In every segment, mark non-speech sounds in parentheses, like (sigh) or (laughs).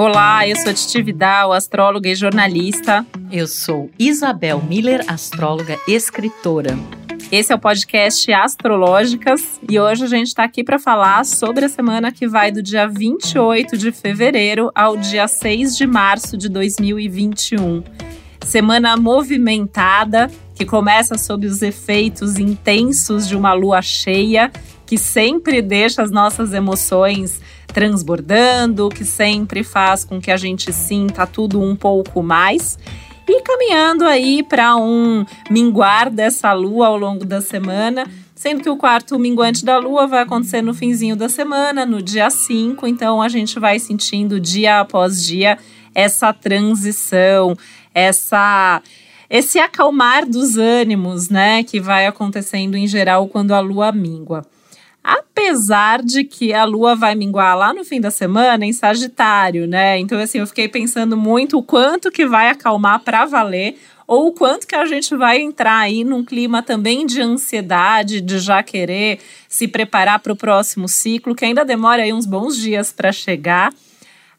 Olá, eu sou Titi Vidal, astróloga e jornalista. Eu sou Isabel Miller, astróloga e escritora. Esse é o podcast Astrológicas e hoje a gente está aqui para falar sobre a semana que vai do dia 28 de fevereiro ao dia 6 de março de 2021. Semana movimentada que começa sob os efeitos intensos de uma lua cheia que sempre deixa as nossas emoções transbordando, que sempre faz com que a gente sinta tudo um pouco mais. E caminhando aí para um minguar dessa lua ao longo da semana, sendo que o quarto minguante da lua vai acontecer no finzinho da semana, no dia 5, então a gente vai sentindo dia após dia essa transição, essa esse acalmar dos ânimos, né, que vai acontecendo em geral quando a lua mingua apesar de que a lua vai minguar lá no fim da semana em Sagitário, né? Então, assim, eu fiquei pensando muito o quanto que vai acalmar para valer ou o quanto que a gente vai entrar aí num clima também de ansiedade, de já querer se preparar para o próximo ciclo, que ainda demora aí uns bons dias para chegar.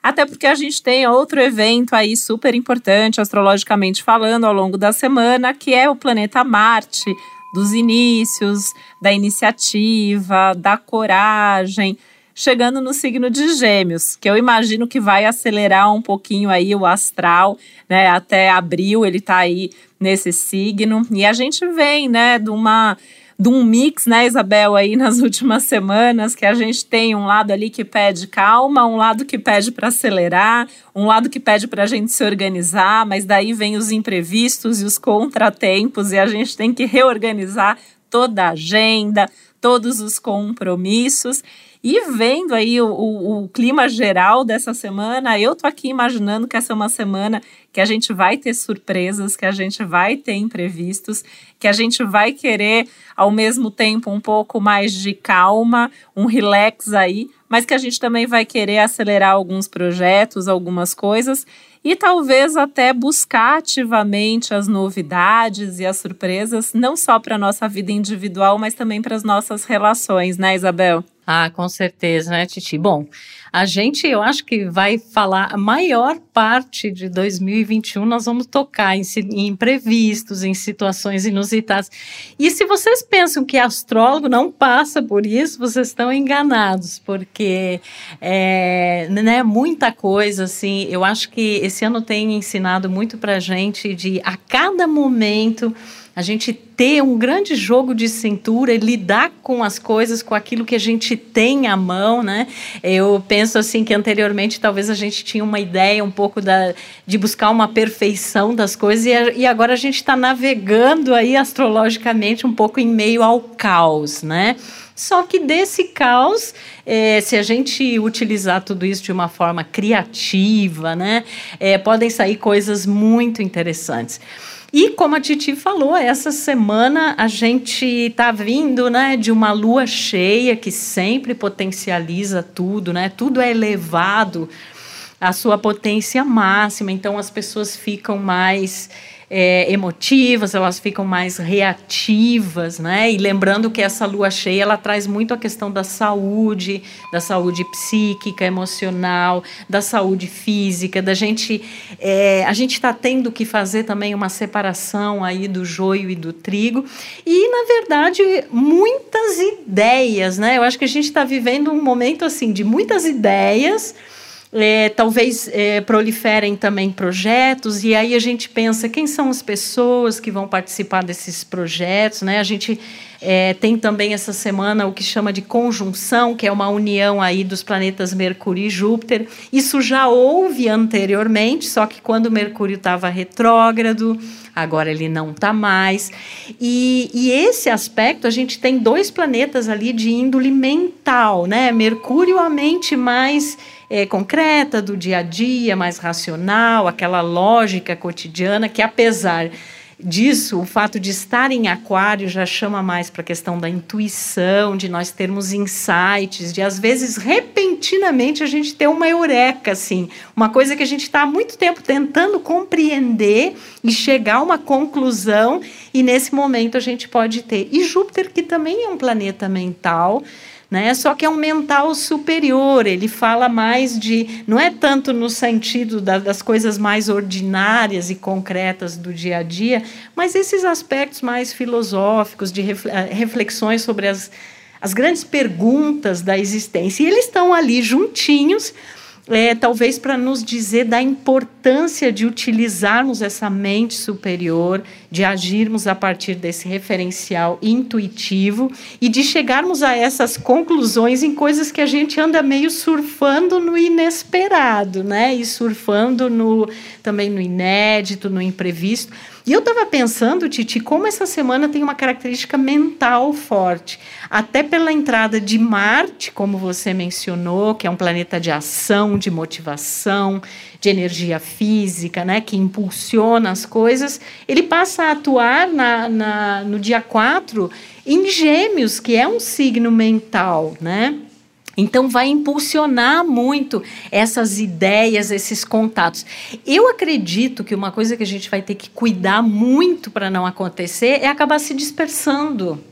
Até porque a gente tem outro evento aí super importante, astrologicamente falando, ao longo da semana, que é o planeta Marte, dos inícios, da iniciativa, da coragem, chegando no signo de Gêmeos, que eu imagino que vai acelerar um pouquinho aí o astral, né? Até abril ele tá aí nesse signo e a gente vem, né, de uma de um mix, né, Isabel, aí nas (laughs) últimas semanas, que a gente tem um lado ali que pede calma, um lado que pede para acelerar, um lado que pede para a gente se organizar, mas daí vem os imprevistos e os contratempos e a gente tem que reorganizar toda a agenda, todos os compromissos. E vendo aí o, o, o, clima geral dessa semana, eu tô aqui imaginando que essa é uma semana que a gente vai ter surpresas, que a gente vai ter imprevistos, que a gente vai querer, ao mesmo tempo, um pouco mais de calma, um relax aí, mas que a gente também vai querer acelerar alguns projetos, algumas coisas e talvez até buscar ativamente as novidades e as surpresas, não só para a nossa vida individual, mas também para as nossas relações, né, Isabel? Ah, com certeza, né, Titi? Bom, a gente, eu acho que vai falar, a maior parte de 2021 nós vamos tocar em, em imprevistos, em situações inusitadas. E se vocês pensam que astrólogo não passa por isso, vocês estão enganados, porque é né, muita coisa, assim, eu acho que esse ano tem ensinado muito pra gente de a cada momento a gente ter um grande jogo de cintura e lidar com as coisas, com aquilo que a gente tem à mão, né? Eu penso assim que anteriormente talvez a gente tinha uma ideia um pouco da, de buscar uma perfeição das coisas e, e agora a gente está navegando aí astrologicamente um pouco em meio ao caos, né? Só que desse caos, é, se a gente utilizar tudo isso de uma forma criativa, né, é, podem sair coisas muito interessantes. E como a Titi falou, essa semana a gente está vindo né, de uma lua cheia que sempre potencializa tudo, né? Tudo é elevado à sua potência máxima, então as pessoas ficam mais é, emotivas, elas ficam mais reativas, né? E lembrando que essa lua cheia ela traz muito a questão da saúde, da saúde psíquica, emocional, da saúde física, da gente. É, a gente está tendo que fazer também uma separação aí do joio e do trigo. E, na verdade, muitas ideias, né? Eu acho que a gente está vivendo um momento assim de muitas ideias é, talvez é, proliferem também projetos, e aí a gente pensa quem são as pessoas que vão participar desses projetos. Né? A gente é, tem também essa semana o que chama de conjunção, que é uma união aí dos planetas Mercúrio e Júpiter. Isso já houve anteriormente, só que quando Mercúrio estava retrógrado, agora ele não está mais. E, e, esse aspecto, a gente tem dois planetas ali de índole mental, né? Mercúrio, a mente mais é, concreta do dia a dia, mais racional, aquela lógica cotidiana que, apesar disso, o fato de estar em aquário já chama mais para a questão da intuição, de nós termos insights, de às vezes repentinamente a gente ter uma eureka, assim, uma coisa que a gente está há muito tempo tentando compreender e chegar a uma conclusão, e nesse momento a gente pode ter. E Júpiter, que também é um planeta mental, né? Só que é um mental superior, ele fala mais de, não é tanto no sentido da, das coisas mais ordinárias e concretas do dia a dia, mas esses aspectos mais filosóficos, de eh, reflexões sobre as, as grandes perguntas da existência. E eles estão ali juntinhos é, talvez para nos dizer da importância de utilizarmos essa mente superior, de agirmos a partir desse referencial intuitivo e de chegarmos a essas conclusões em coisas que a gente anda meio surfando no inesperado, né? E surfando no também no inédito, no imprevisto. E eu estava pensando, Titi, como essa semana tem uma característica mental forte. Até pela entrada de Marte, como você mencionou, que é um planeta de ação, de motivação, de energia física, né, que impulsiona as coisas, ele passa a atuar na, na no dia 4 em Gêmeos, que é um signo mental, né? Então, vai impulsionar muito essas ideias, esses contatos. Eu acredito que uma coisa que a gente vai ter que cuidar muito para não acontecer é acabar se dispersando.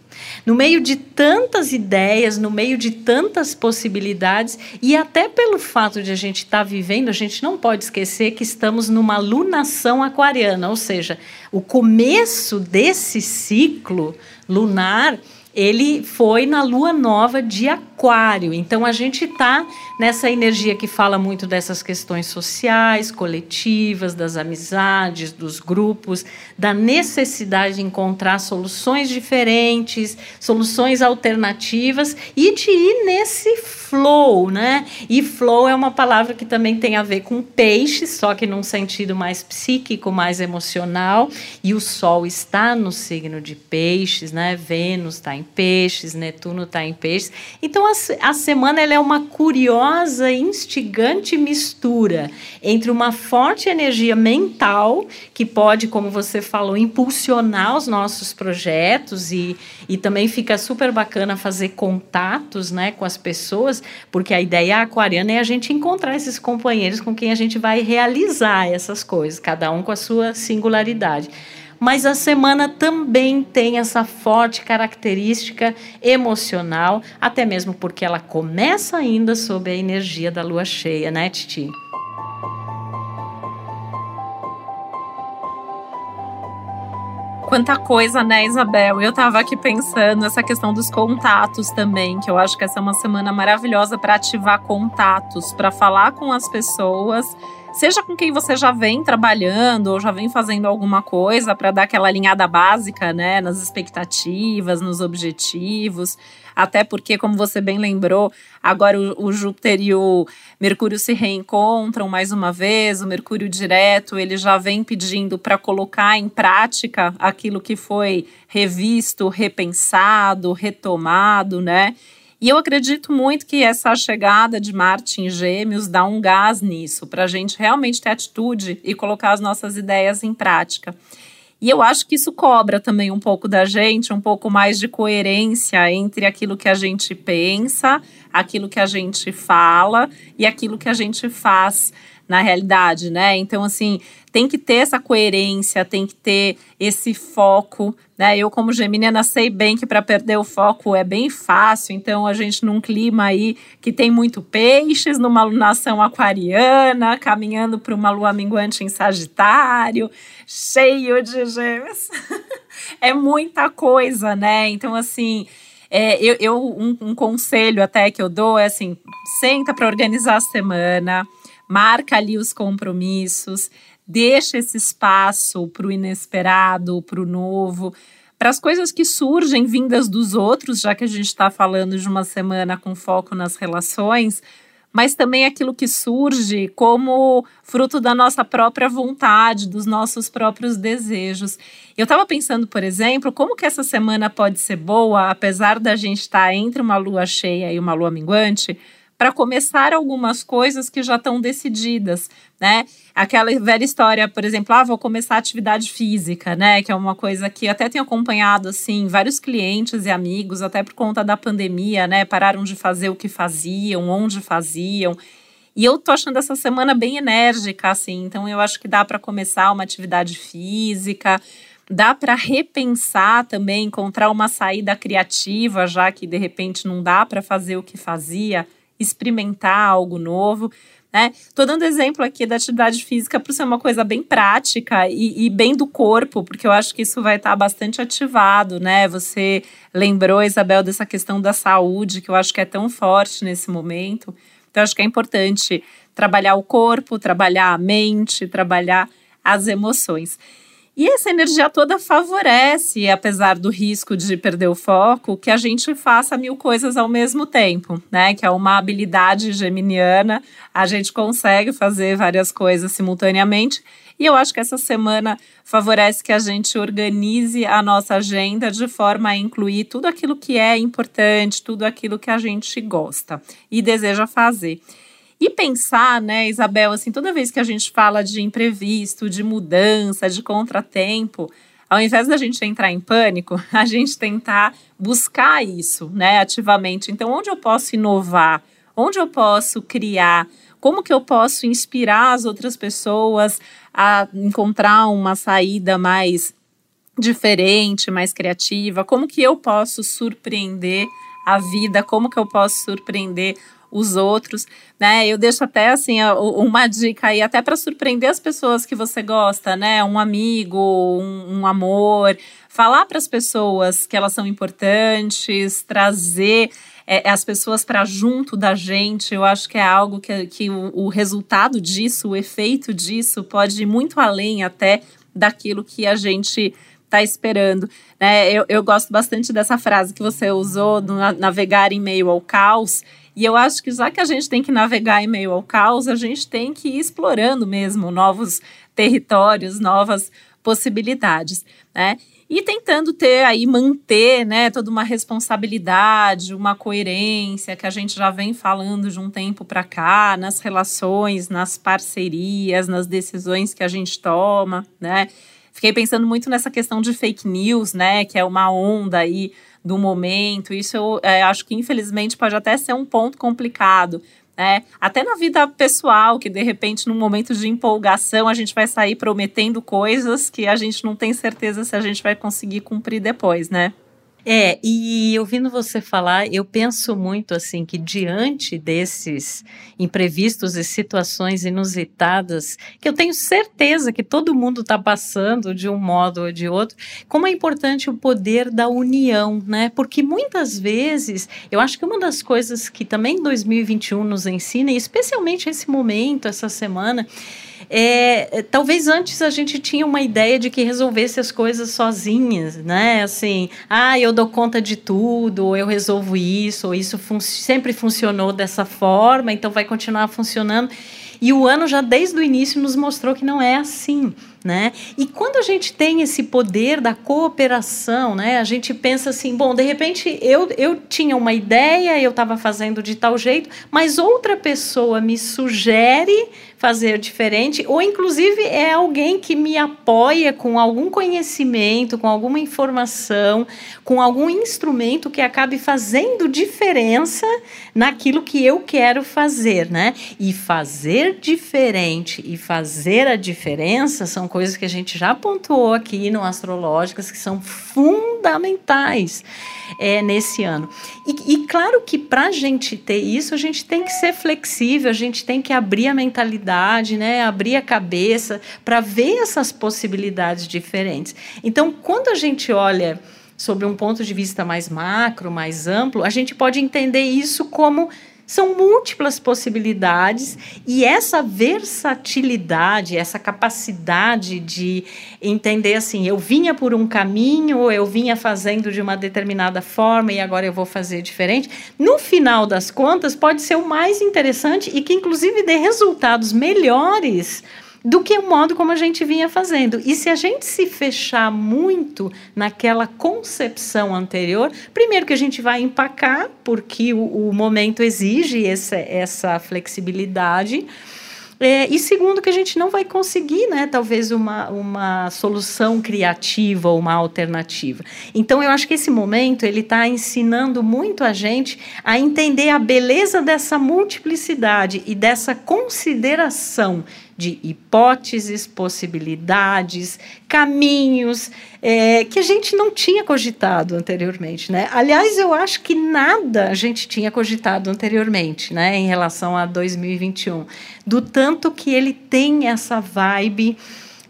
No meio de tantas ideias, no meio de tantas possibilidades, e até pelo fato de a gente estar tá vivendo, a gente não pode esquecer que estamos numa lunação aquariana, ou seja, o começo desse ciclo lunar ele foi na lua nova de Aquário. Então a gente está nessa energia que fala muito dessas questões sociais, coletivas, das amizades, dos grupos, da necessidade de encontrar soluções diferentes, soluções alternativas e de ir nesse flow, né? E flow é uma palavra que também tem a ver com peixe, só que num sentido mais psíquico, mais emocional. E o Sol está no signo de peixes, né? Vênus está em peixes, Netuno está em peixes. Então a, a semana é uma curiosa, instigante mistura entre uma forte energia mental, que pode, como você falou, impulsionar os nossos projetos e, e também fica super bacana fazer contatos né, com as pessoas, porque a ideia aquariana é a gente encontrar esses companheiros com quem a gente vai realizar essas coisas, cada um com a sua singularidade mas a semana também tem essa forte característica emocional, até mesmo porque ela começa ainda sob a energia da lua cheia, né, Titi? Quanta coisa, né, Isabel? Eu tava aqui pensando essa questão dos contatos também, que eu acho que essa é uma semana maravilhosa para ativar contatos, para falar com as pessoas seja com quem você já vem trabalhando ou já vem fazendo alguma coisa para dar aquela alinhada básica, né, nas expectativas, nos objetivos. Até porque, como você bem lembrou, agora o, o Júpiter e o Mercúrio se reencontram mais uma vez. O Mercúrio direto ele já vem pedindo para colocar em prática aquilo que foi revisto, repensado, retomado, né? E eu acredito muito que essa chegada de Marte em Gêmeos dá um gás nisso, para a gente realmente ter atitude e colocar as nossas ideias em prática. E eu acho que isso cobra também um pouco da gente, um pouco mais de coerência entre aquilo que a gente pensa, aquilo que a gente fala e aquilo que a gente faz na realidade, né? Então, assim, tem que ter essa coerência, tem que ter esse foco, né? Eu, como geminiana, sei bem que para perder o foco é bem fácil, então a gente num clima aí que tem muito peixes, numa lunação aquariana, caminhando para uma lua minguante em Sagitário, cheio de gêmeos. (laughs) é muita coisa, né? Então, assim. É, eu, eu um, um conselho até que eu dou é assim: senta para organizar a semana, marca ali os compromissos, deixa esse espaço para o inesperado, para o novo, para as coisas que surgem vindas dos outros, já que a gente está falando de uma semana com foco nas relações, mas também aquilo que surge como fruto da nossa própria vontade, dos nossos próprios desejos. Eu estava pensando, por exemplo, como que essa semana pode ser boa, apesar da gente estar tá entre uma lua cheia e uma lua minguante, para começar algumas coisas que já estão decididas, né? Aquela velha história, por exemplo, ah, vou começar atividade física, né? Que é uma coisa que até tenho acompanhado, assim, vários clientes e amigos, até por conta da pandemia, né? Pararam de fazer o que faziam, onde faziam. E eu tô achando essa semana bem enérgica, assim, então eu acho que dá para começar uma atividade física, dá para repensar também, encontrar uma saída criativa, já que de repente não dá para fazer o que fazia, experimentar algo novo. Né? Tô dando exemplo aqui da atividade física para ser uma coisa bem prática e, e, bem do corpo, porque eu acho que isso vai estar tá bastante ativado, né? Você lembrou, Isabel, dessa questão da saúde, que eu acho que é tão forte nesse momento. Então, acho que é importante trabalhar o corpo, trabalhar a mente, trabalhar as emoções. E essa energia toda favorece, apesar do risco de perder o foco, que a gente faça mil coisas ao mesmo tempo, né? Que é uma habilidade geminiana. A gente consegue fazer várias coisas simultaneamente. E eu acho que essa semana favorece que a gente organize a nossa agenda de forma a incluir tudo aquilo que é importante, tudo aquilo que a gente gosta e deseja fazer. E pensar, né, Isabel, assim, toda vez que a gente fala de imprevisto, de mudança, de contratempo, ao invés da gente entrar em pânico, (laughs) a gente tentar buscar isso, né, ativamente. Então, onde eu posso inovar? Onde eu posso criar? Como que eu posso inspirar as outras pessoas a encontrar uma saída mais diferente, mais criativa? Como que eu posso surpreender a vida? Como que eu posso surpreender os outros, né? Eu deixo até assim uma dica aí até para surpreender as pessoas que você gosta, né? Um amigo, um, um amor, falar para as pessoas que elas são importantes, trazer é, as pessoas para junto da gente. Eu acho que é algo que, que o, o resultado disso, o efeito disso, pode ir muito além até daquilo que a gente está esperando. Né? Eu, eu gosto bastante dessa frase que você usou, do navegar em meio ao caos. E eu acho que já que a gente tem que navegar em meio ao caos, a gente tem que ir explorando mesmo novos territórios, novas possibilidades, né? E tentando ter aí, manter, né, toda uma responsabilidade, uma coerência que a gente já vem falando de um tempo para cá, nas relações, nas parcerias, nas decisões que a gente toma, né? Fiquei pensando muito nessa questão de fake news, né, que é uma onda aí do momento. Isso eu é, acho que, infelizmente, pode até ser um ponto complicado. Né? Até na vida pessoal, que de repente, num momento de empolgação, a gente vai sair prometendo coisas que a gente não tem certeza se a gente vai conseguir cumprir depois, né? É, e ouvindo você falar, eu penso muito assim que diante desses imprevistos e situações inusitadas, que eu tenho certeza que todo mundo está passando de um modo ou de outro, como é importante o poder da união, né? Porque muitas vezes, eu acho que uma das coisas que também 2021 nos ensina, e especialmente esse momento, essa semana, é, é, talvez antes a gente tinha uma ideia de que resolvesse as coisas sozinhas, né? Assim, ah, eu dou conta de tudo, ou eu resolvo isso, ou isso fun sempre funcionou dessa forma, então vai continuar funcionando. E o ano já desde o início nos mostrou que não é assim. Né? E quando a gente tem esse poder da cooperação, né, a gente pensa assim, bom, de repente eu, eu tinha uma ideia, eu estava fazendo de tal jeito, mas outra pessoa me sugere fazer diferente, ou inclusive é alguém que me apoia com algum conhecimento, com alguma informação, com algum instrumento que acabe fazendo diferença naquilo que eu quero fazer, né? E fazer diferente e fazer a diferença são coisas que a gente já pontuou aqui no Astrológicas que são fundamentais é, nesse ano. E, e claro que para a gente ter isso, a gente tem que ser flexível, a gente tem que abrir a mentalidade, né, abrir a cabeça para ver essas possibilidades diferentes. Então, quando a gente olha sobre um ponto de vista mais macro, mais amplo, a gente pode entender isso como são múltiplas possibilidades e essa versatilidade, essa capacidade de entender assim, eu vinha por um caminho, eu vinha fazendo de uma determinada forma e agora eu vou fazer diferente. No final das contas, pode ser o mais interessante e que inclusive dê resultados melhores do que o modo como a gente vinha fazendo. E se a gente se fechar muito naquela concepção anterior, primeiro que a gente vai empacar, porque o, o momento exige essa, essa flexibilidade. É, e segundo, que a gente não vai conseguir, né, talvez, uma, uma solução criativa ou uma alternativa. Então, eu acho que esse momento ele está ensinando muito a gente a entender a beleza dessa multiplicidade e dessa consideração de hipóteses, possibilidades, caminhos é, que a gente não tinha cogitado anteriormente, né? Aliás, eu acho que nada a gente tinha cogitado anteriormente, né, em relação a 2021, do tanto que ele tem essa vibe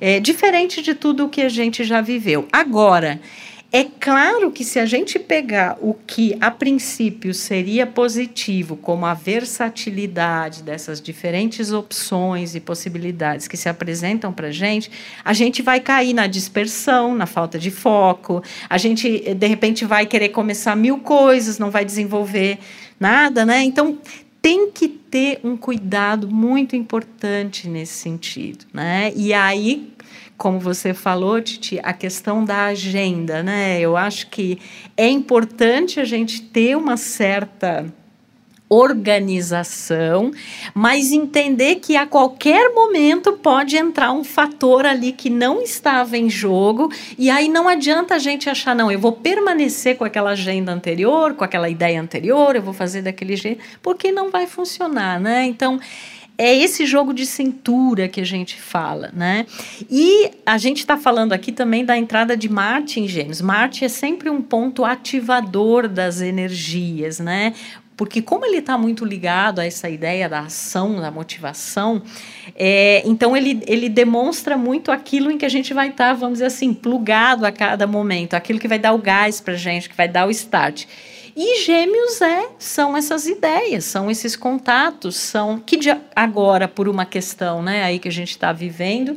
é, diferente de tudo o que a gente já viveu. Agora, é claro que se a gente pegar o que a princípio seria positivo, como a versatilidade dessas diferentes opções e possibilidades que se apresentam para a gente, a gente vai cair na dispersão, na falta de foco, a gente de repente vai querer começar mil coisas, não vai desenvolver nada, né? Então tem que ter um cuidado muito importante nesse sentido, né? E aí como você falou, Titi, a questão da agenda, né? Eu acho que é importante a gente ter uma certa organização, mas entender que a qualquer momento pode entrar um fator ali que não estava em jogo, e aí não adianta a gente achar, não, eu vou permanecer com aquela agenda anterior, com aquela ideia anterior, eu vou fazer daquele jeito, porque não vai funcionar, né? Então, é esse jogo de cintura que a gente fala, né? E a gente está falando aqui também da entrada de Marte em Gêmeos. Marte é sempre um ponto ativador das energias, né? Porque como ele está muito ligado a essa ideia da ação, da motivação, é, então ele, ele demonstra muito aquilo em que a gente vai estar, tá, vamos dizer assim, plugado a cada momento, aquilo que vai dar o gás para gente, que vai dar o start. E gêmeos é, são essas ideias, são esses contatos, são que agora, por uma questão né, aí que a gente está vivendo,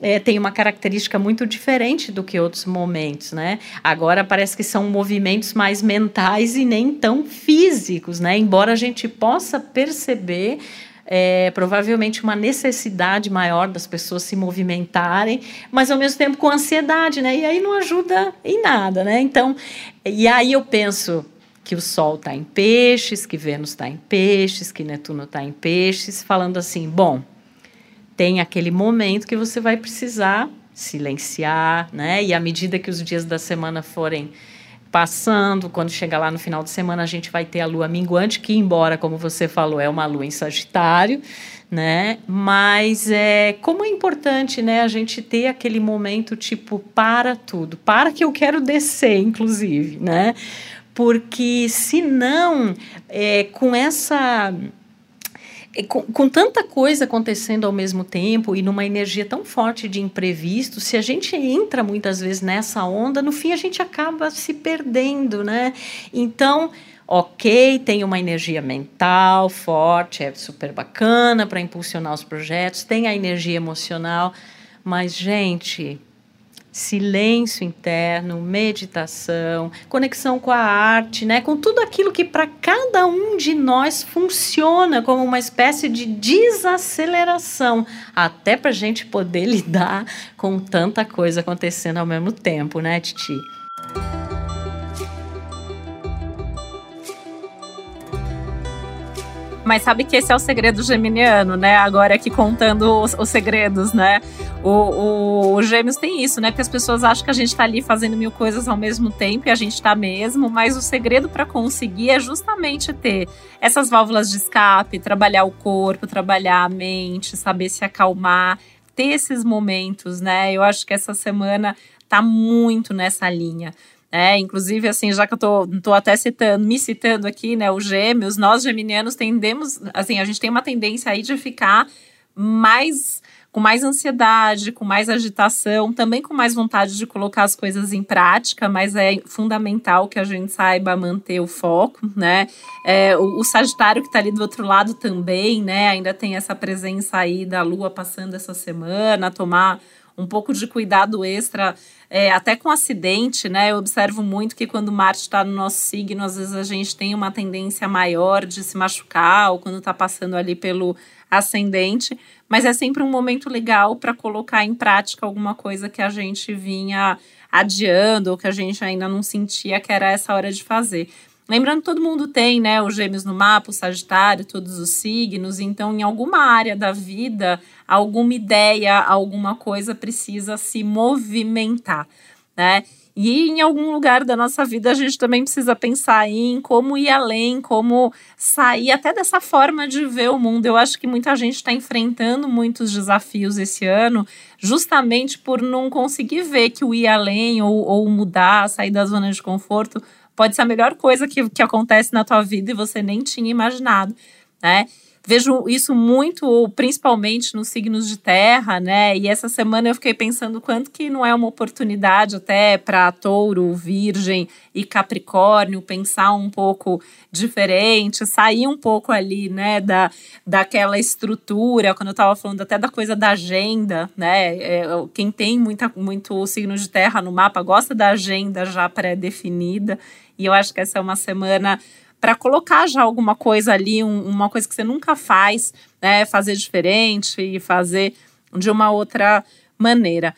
é, tem uma característica muito diferente do que outros momentos, né? Agora parece que são movimentos mais mentais e nem tão físicos, né? Embora a gente possa perceber é, provavelmente uma necessidade maior das pessoas se movimentarem, mas ao mesmo tempo com ansiedade, né? E aí não ajuda em nada, né? Então, e aí eu penso, que o Sol está em peixes, que Vênus está em peixes, que Netuno está em peixes, falando assim: bom, tem aquele momento que você vai precisar silenciar, né? E à medida que os dias da semana forem passando, quando chegar lá no final de semana, a gente vai ter a lua minguante, que, embora, como você falou, é uma lua em Sagitário, né? Mas é como é importante, né, a gente ter aquele momento tipo para tudo, para que eu quero descer, inclusive, né? Porque senão, é, com essa. É, com, com, tanta coisa acontecendo ao mesmo tempo e numa energia tão forte de imprevisto, se a gente entra muitas vezes nessa onda, no fim a gente acaba se perdendo, né? Então, ok, tem uma energia mental forte, é super bacana para impulsionar os projetos, tem a energia emocional, mas, gente, silêncio interno, meditação, conexão com a arte, né? com tudo aquilo que para cada um de nós funciona como uma espécie de desaceleração, até para a gente poder (laughs) lidar com tanta coisa acontecendo ao mesmo tempo, né, Titi? Mas sabe que esse é o segredo geminiano, né? Agora aqui contando os, os segredos, né? O, o, o, Gêmeos tem isso, né? Porque as pessoas acham que a gente tá ali fazendo mil coisas ao mesmo tempo e a gente tá mesmo, mas o segredo para conseguir é justamente ter essas válvulas de escape, trabalhar o corpo, trabalhar a mente, saber se acalmar, ter esses momentos, né? Eu acho que essa semana tá muito nessa linha. É, inclusive, assim, já que eu tô, tô até citando, me citando aqui, né, os gêmeos, nós geminianos tendemos, assim, a gente tem uma tendência aí de ficar mais com mais ansiedade, com mais agitação, também com mais vontade de colocar as coisas em prática, mas é fundamental que a gente saiba manter o foco, né? É, o, o, Sagitário que está ali do outro lado também, né? Ainda tem essa presença aí da Lua passando essa semana, tomar um pouco de cuidado extra, é, até com acidente, né? Eu observo muito que quando Marte está no nosso signo, às vezes a gente tem uma tendência maior de se machucar, ou quando está passando ali pelo ascendente, mas é sempre um momento legal para colocar em prática alguma coisa que a gente vinha adiando, ou que a gente ainda não sentia que era essa hora de fazer. Lembrando todo mundo tem, né, os gêmeos no mapa, o Sagitário, todos os signos, então em alguma área da vida, alguma ideia, alguma coisa precisa se movimentar. né? E em algum lugar da nossa vida a gente também precisa pensar em como ir além, como sair até dessa forma de ver o mundo. Eu acho que muita gente está enfrentando muitos desafios esse ano, justamente por não conseguir ver que o ir além ou, ou mudar, sair da zona de conforto, pode ser a melhor coisa que, que acontece na tua vida e você nem tinha imaginado, né? Vejo isso muito, principalmente nos signos de terra, né? E essa semana eu fiquei pensando quanto que não é uma oportunidade até para touro, virgem e capricórnio pensar um pouco diferente, sair um pouco ali, né, da, daquela estrutura, quando eu estava falando até da coisa da agenda, né? É, quem tem muita, muito signo de terra no mapa gosta da agenda já pré-definida. E eu acho que essa é uma semana para colocar já alguma coisa ali, um, uma coisa que você nunca faz, né? Fazer diferente e fazer de uma outra maneira.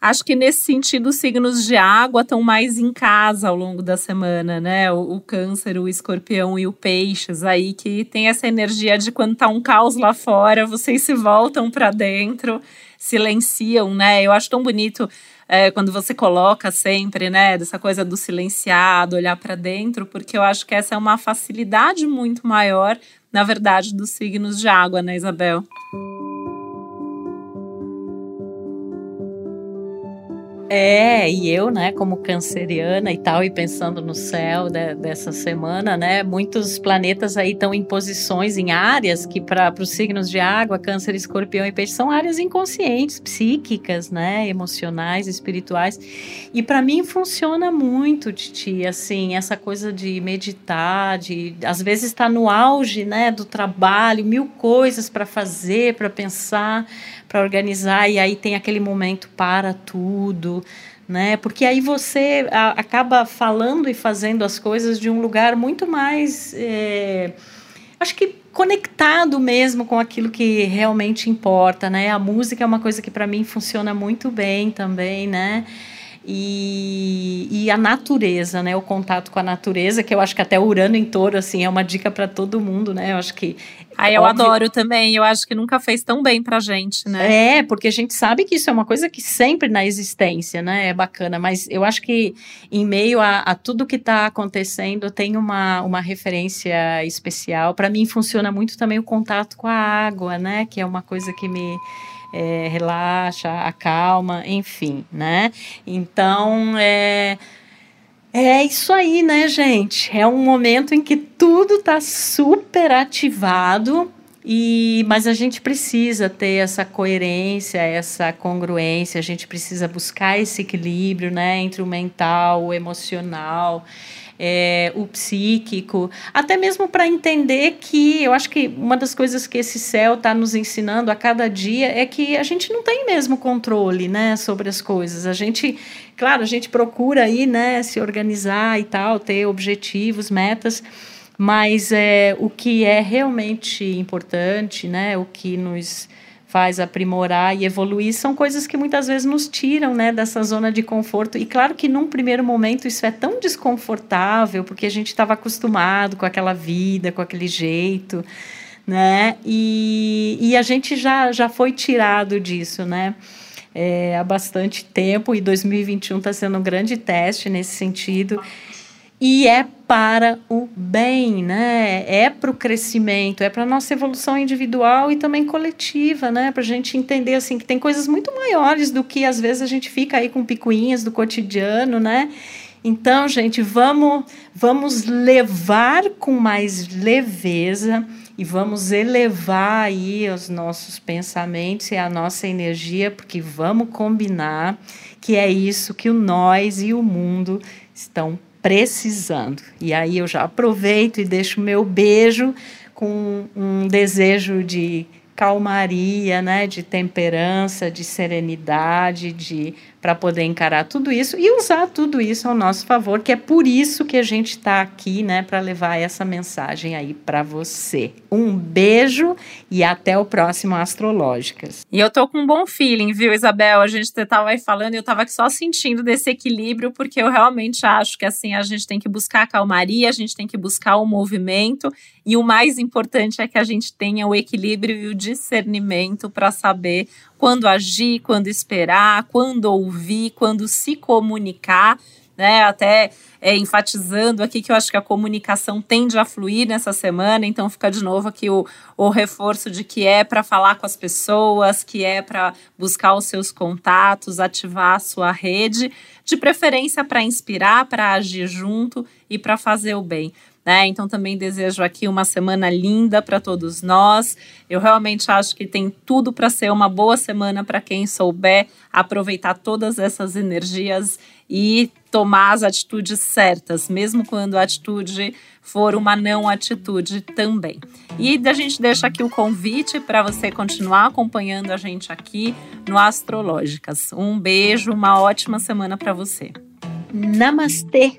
Acho que nesse sentido, os signos de água estão mais em casa ao longo da semana, né? O, o, câncer, o escorpião e o peixes aí, que tem essa energia de quando tá um caos lá fora, vocês se voltam para dentro, silenciam, né? Eu acho tão bonito é, quando você coloca sempre, né, dessa coisa do silenciado, olhar para dentro, porque eu acho que essa é uma facilidade muito maior, na verdade, dos signos de água, né, Isabel? É, e eu, né, como canceriana e tal, e pensando no céu de, dessa semana, né, muitos planetas aí estão em posições, em áreas que para os signos de água, câncer, escorpião e peixe, são áreas inconscientes, psíquicas, né, emocionais, espirituais. E para mim funciona muito, Titi, assim, essa coisa de meditar, de às vezes estar tá no auge, né, do trabalho, mil coisas para fazer, para pensar para organizar e aí tem aquele momento para tudo, né? Porque aí você a, acaba falando e fazendo as coisas de um lugar muito mais, é, acho que conectado mesmo com aquilo que realmente importa, né? A música é uma coisa que para mim funciona muito bem também, né? E, e, a natureza, né? O contato com a natureza, que eu acho que até Urano em touro, assim, é uma dica para todo mundo, né? Eu acho que Aí eu Óbvio. adoro também, eu acho que nunca fez tão bem pra gente, né? É, porque a gente sabe que isso é uma coisa que sempre na existência, né? É bacana, mas eu acho que em meio a, a tudo que tá acontecendo, tem uma, uma referência especial. Para mim funciona muito também o contato com a água, né? Que é uma coisa que me é, relaxa, acalma, enfim, né? Então, é é isso aí, né, gente? É um momento em que tudo está super ativado. E, mas a gente precisa ter essa coerência, essa congruência, a gente precisa buscar esse equilíbrio né, entre o mental, o emocional é, o psíquico, até mesmo para entender que eu acho que uma das coisas que esse céu está nos ensinando a cada dia é que a gente não tem mesmo controle né, sobre as coisas. A gente, claro, a gente procura aí né, se organizar e tal, ter objetivos, metas. Mas é, o que é realmente importante, né, o que nos faz aprimorar e evoluir são coisas que muitas vezes nos tiram né, dessa zona de conforto. E claro que num primeiro momento isso é tão desconfortável, porque a gente estava acostumado com aquela vida, com aquele jeito, né? E, e a gente já, já foi tirado disso, né? É, há bastante tempo e 2021 está sendo um grande teste nesse sentido e é para o bem, né? É para o crescimento, é para a nossa evolução individual e também coletiva, né? Para a gente entender assim que tem coisas muito maiores do que às vezes a gente fica aí com picuinhas do cotidiano, né? Então, gente, vamos vamos levar com mais leveza e vamos elevar aí os nossos pensamentos e a nossa energia, porque vamos combinar que é isso que o nós e o mundo estão precisando. E aí eu já aproveito e deixo meu beijo com um desejo de calmaria, né, de temperança, de serenidade, de para poder encarar tudo isso e usar tudo isso ao nosso favor, que é por isso que a gente está aqui, né, para levar essa mensagem aí para você. Um beijo e até o próximo Astrológicas. E eu tô com um bom feeling, viu, Isabel? A gente tava aí falando e eu tava aqui só sentindo desse equilíbrio, porque eu realmente acho que assim a gente tem que buscar a calmaria, a gente tem que buscar o movimento e o mais importante é que a gente tenha o equilíbrio e o discernimento para saber quando agir, quando esperar, quando ouvir, quando se comunicar né? Até é, enfatizando aqui que eu acho que a comunicação tende a fluir nessa semana, então fica de novo aqui o, o reforço de que é para falar com as pessoas, que é para buscar os seus contatos, ativar a sua rede, de preferência para inspirar, para agir junto e para fazer o bem. Né? Então também desejo aqui uma semana linda para todos nós. Eu realmente acho que tem tudo para ser uma boa semana para quem souber aproveitar todas essas energias e tomar as atitudes certas, mesmo quando a atitude for uma não atitude também. E a gente deixa aqui o convite para você continuar acompanhando a gente aqui no Astrológicas. Um beijo, uma ótima semana para você. Namastê.